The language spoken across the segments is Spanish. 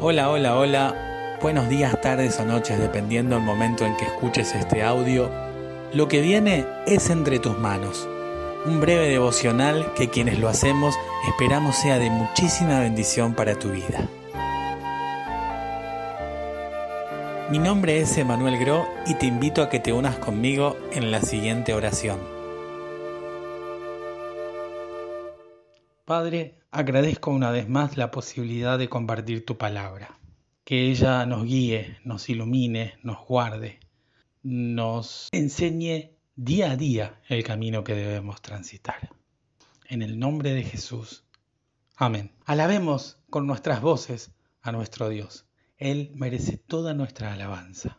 Hola, hola, hola. Buenos días, tardes o noches, dependiendo del momento en que escuches este audio. Lo que viene es entre tus manos. Un breve devocional que quienes lo hacemos esperamos sea de muchísima bendición para tu vida. Mi nombre es Emanuel Gro y te invito a que te unas conmigo en la siguiente oración. Padre, agradezco una vez más la posibilidad de compartir tu palabra. Que ella nos guíe, nos ilumine, nos guarde, nos enseñe día a día el camino que debemos transitar. En el nombre de Jesús. Amén. Alabemos con nuestras voces a nuestro Dios. Él merece toda nuestra alabanza.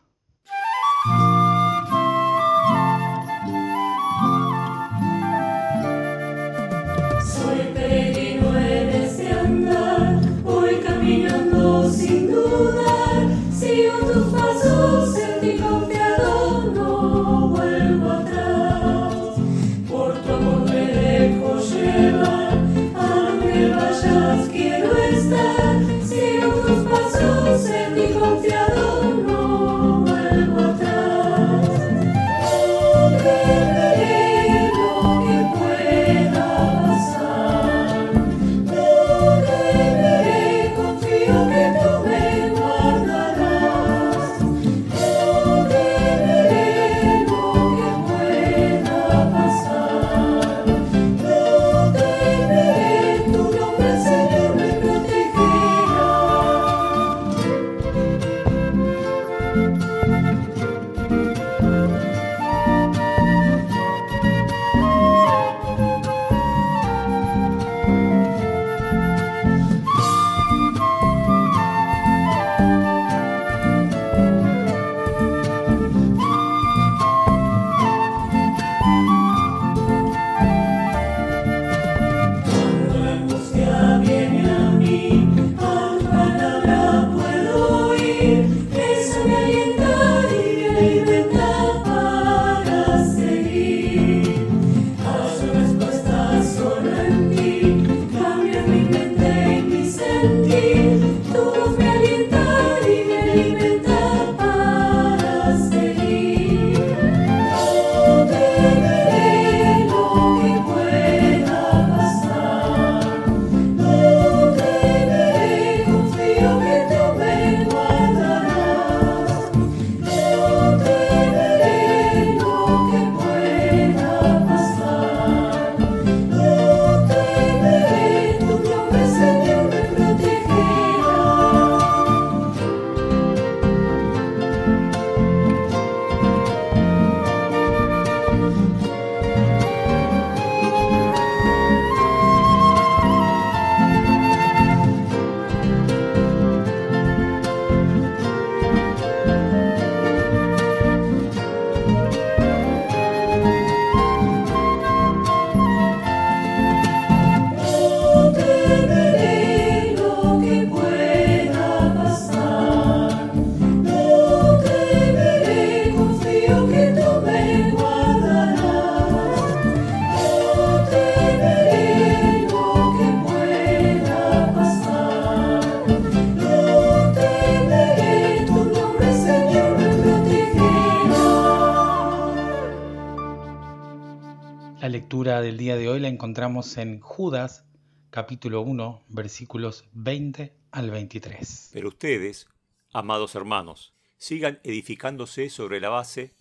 Lectura del día de hoy la encontramos en Judas capítulo 1 versículos 20 al 23. Pero ustedes, amados hermanos, sigan edificándose sobre la base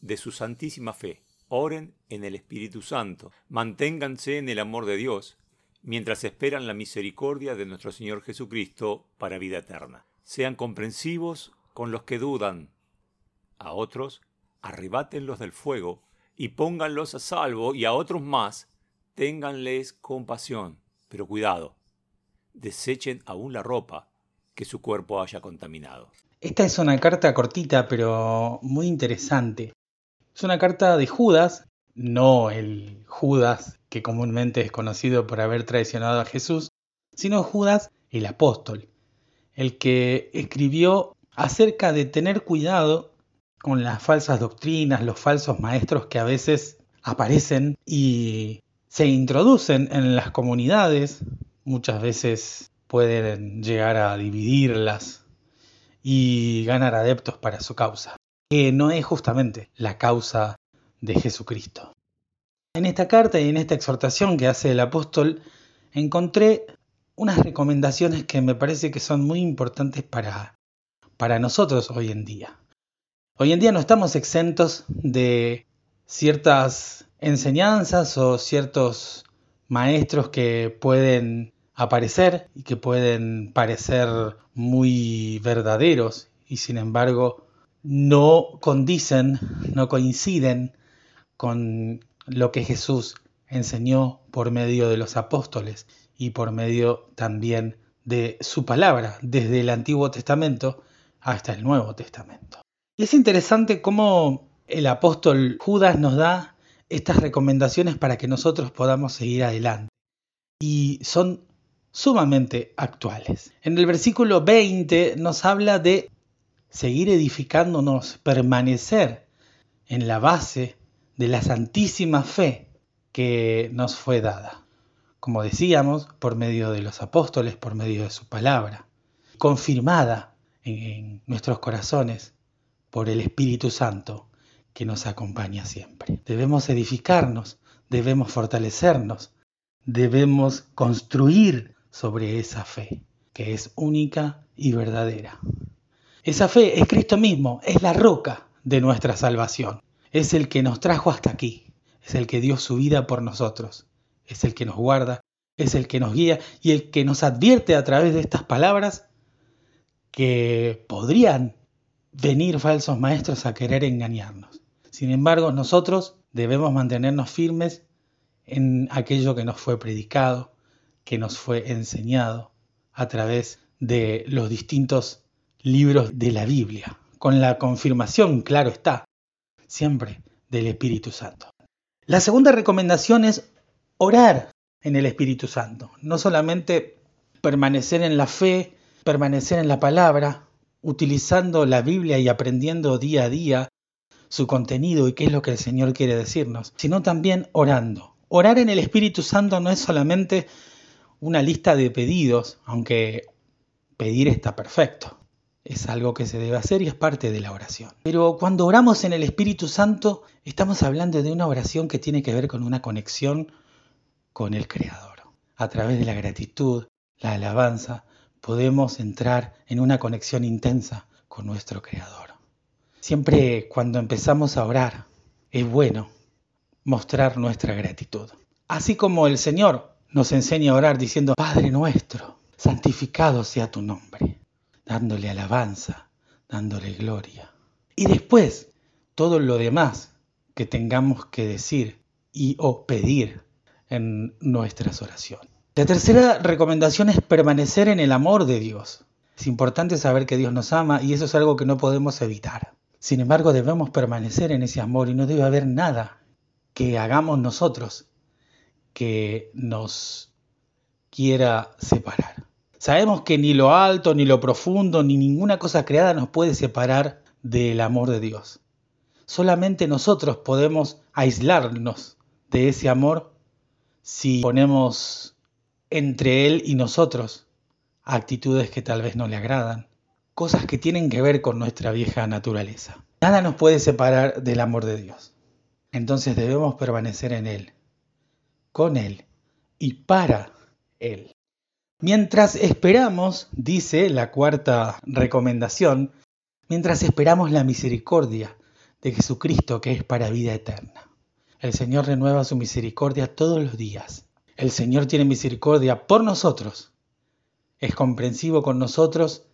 de su santísima fe. Oren en el Espíritu Santo, manténganse en el amor de Dios, mientras esperan la misericordia de nuestro Señor Jesucristo para vida eterna. Sean comprensivos con los que dudan. A otros, arrebátenlos del fuego y pónganlos a salvo, y a otros más, ténganles compasión. Pero cuidado, desechen aún la ropa que su cuerpo haya contaminado. Esta es una carta cortita, pero muy interesante. Es una carta de Judas, no el Judas que comúnmente es conocido por haber traicionado a Jesús, sino Judas el apóstol, el que escribió acerca de tener cuidado con las falsas doctrinas, los falsos maestros que a veces aparecen y se introducen en las comunidades, muchas veces pueden llegar a dividirlas y ganar adeptos para su causa, que no es justamente la causa de Jesucristo. En esta carta y en esta exhortación que hace el apóstol, encontré unas recomendaciones que me parece que son muy importantes para, para nosotros hoy en día. Hoy en día no estamos exentos de ciertas enseñanzas o ciertos maestros que pueden aparecer y que pueden parecer muy verdaderos y sin embargo no condicen, no coinciden con lo que Jesús enseñó por medio de los apóstoles y por medio también de su palabra, desde el Antiguo Testamento hasta el Nuevo Testamento. Y es interesante cómo el apóstol Judas nos da estas recomendaciones para que nosotros podamos seguir adelante. Y son sumamente actuales. En el versículo 20 nos habla de seguir edificándonos, permanecer en la base de la santísima fe que nos fue dada. Como decíamos, por medio de los apóstoles, por medio de su palabra, confirmada en, nuestros corazones por el Espíritu Santo que nos acompaña siempre. Debemos edificarnos, debemos fortalecernos, debemos construir sobre esa fe, que es única y verdadera. Esa fe es Cristo mismo, es la roca de nuestra salvación, es el que nos trajo hasta aquí, es el que dio su vida por nosotros, es el que nos guarda, es el que nos guía y el que nos advierte a través de estas palabras que podrían venir falsos maestros a querer engañarnos. Sin embargo, nosotros debemos mantenernos firmes en aquello que nos fue predicado, que nos fue enseñado a través de los distintos libros de la Biblia, con la confirmación, claro está, siempre del Espíritu Santo. La segunda recomendación es orar en el Espíritu Santo, no solamente permanecer en la fe, permanecer en la palabra, utilizando la Biblia y aprendiendo día a día su contenido y qué es lo que el Señor quiere decirnos, sino también orando. Orar en el Espíritu Santo no es solamente una lista de pedidos, aunque pedir está perfecto. Es algo que se debe hacer y es parte de la oración. Pero cuando oramos en el Espíritu Santo, estamos hablando de una oración que tiene que ver con una conexión con el Creador. A través de la gratitud, la alabanza, podemos entrar en una conexión intensa con nuestro Creador. Siempre cuando empezamos a orar, es bueno mostrar nuestra gratitud. Así como el Señor nos enseña a orar diciendo, Padre nuestro, santificado sea tu nombre, dándole alabanza, dándole gloria. Y después, todo lo demás que tengamos que decir y o pedir en nuestras oraciones. La tercera recomendación es permanecer en el amor de Dios. Es importante saber que Dios nos ama y eso es algo que no podemos evitar. Sin embargo, debemos permanecer en ese amor y no debe haber nada que hagamos nosotros que nos quiera separar. Sabemos que ni lo alto, ni lo profundo, ni ninguna cosa creada nos puede separar del amor de Dios. Solamente nosotros podemos aislarnos de ese amor si ponemos entre Él y nosotros actitudes que tal vez no le agradan, cosas que tienen que ver con nuestra vieja naturaleza. Nada nos puede separar del amor de Dios. Entonces debemos permanecer en Él con Él y para Él. Mientras esperamos, dice la cuarta recomendación, mientras esperamos la misericordia de Jesucristo que es para vida eterna. El Señor renueva su misericordia todos los días. El Señor tiene misericordia por nosotros. Es comprensivo con nosotros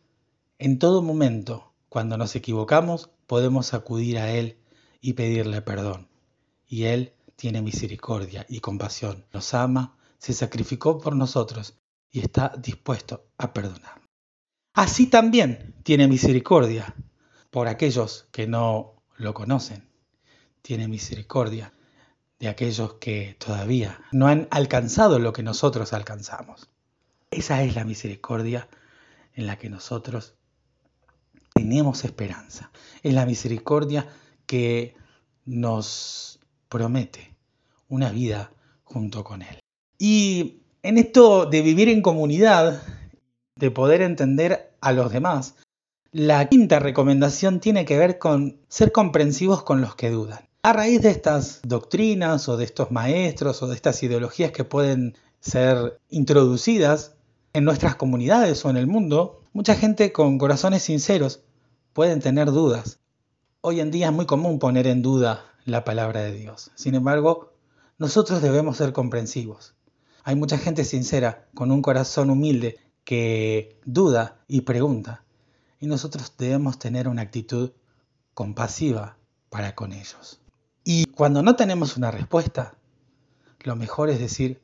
en todo momento. Cuando nos equivocamos, podemos acudir a Él y pedirle perdón. Y Él tiene misericordia y compasión, nos ama, se sacrificó por nosotros y está dispuesto a perdonar. Así también tiene misericordia por aquellos que no lo conocen. Tiene misericordia de aquellos que todavía no han alcanzado lo que nosotros alcanzamos. Esa es la misericordia en la que nosotros tenemos esperanza. Es la misericordia que nos promete una vida junto con Él. Y en esto de vivir en comunidad de poder entender a los demás. La quinta recomendación tiene que ver con ser comprensivos con los que dudan. A raíz de estas doctrinas o de estos maestros o de estas ideologías que pueden ser introducidas en nuestras comunidades o en el mundo, mucha gente con corazones sinceros pueden tener dudas. Hoy en día es muy común poner en duda la palabra de Dios. Sin embargo, nosotros debemos ser comprensivos. Hay mucha gente sincera, con un corazón humilde, que duda y pregunta. Y nosotros debemos tener una actitud compasiva para con ellos. Y cuando no tenemos una respuesta, lo mejor es decir,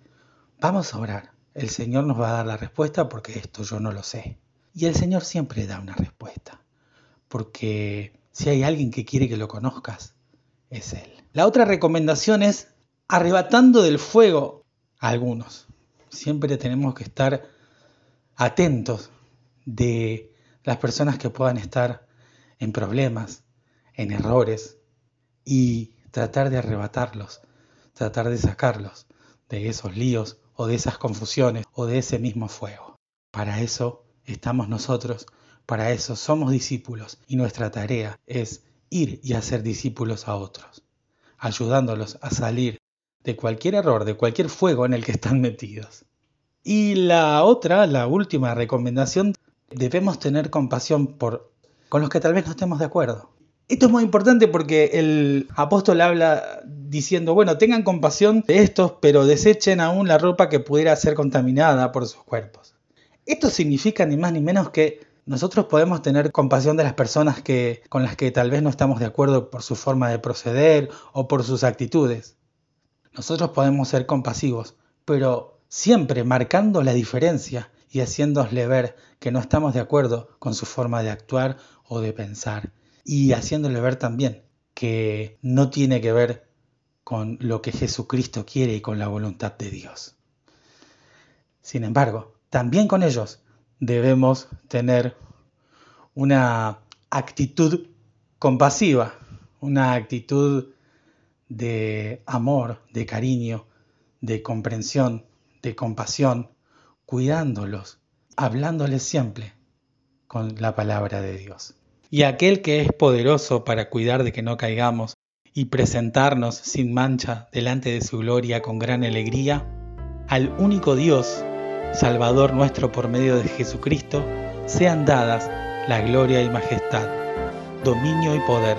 vamos a orar. El Señor nos va a dar la respuesta porque esto yo no lo sé. Y el Señor siempre da una respuesta. Porque si hay alguien que quiere que lo conozcas, es Él. La otra recomendación es arrebatando del fuego a algunos. Siempre tenemos que estar atentos de las personas que puedan estar en problemas, en errores, y tratar de arrebatarlos, tratar de sacarlos de esos líos o de esas confusiones o de ese mismo fuego. Para eso estamos nosotros, para eso somos discípulos y nuestra tarea es ir y hacer discípulos a otros, ayudándolos a salir de cualquier error, de cualquier fuego en el que están metidos. Y la otra, la última recomendación, debemos tener compasión por con los que tal vez no estemos de acuerdo. Esto es muy importante porque el apóstol habla diciendo, bueno, tengan compasión de estos, pero desechen aún la ropa que pudiera ser contaminada por sus cuerpos. Esto significa ni más ni menos que nosotros podemos tener compasión de las personas que, con las que tal vez no estamos de acuerdo por su forma de proceder o por sus actitudes. Nosotros podemos ser compasivos, pero siempre marcando la diferencia y haciéndosle ver que no estamos de acuerdo con su forma de actuar o de pensar, y haciéndole ver también que no tiene que ver con lo que Jesucristo quiere y con la voluntad de Dios. Sin embargo, también con ellos debemos tener una actitud compasiva, una actitud de amor, de cariño, de comprensión, de compasión, cuidándolos, hablándoles siempre con la palabra de Dios. Y aquel que es poderoso para cuidar de que no caigamos y presentarnos sin mancha delante de su gloria con gran alegría, al único Dios, Salvador nuestro por medio de Jesucristo, sean dadas la gloria y majestad, dominio y poder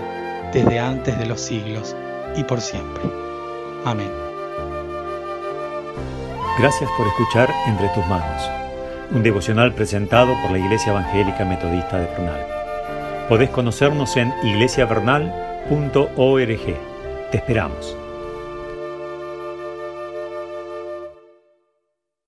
desde antes de los siglos y por siempre. Amén. Gracias por escuchar Entre tus manos, un devocional presentado por la Iglesia Evangélica Metodista de Prunal. Podés conocernos en iglesiavernal.org. Te esperamos.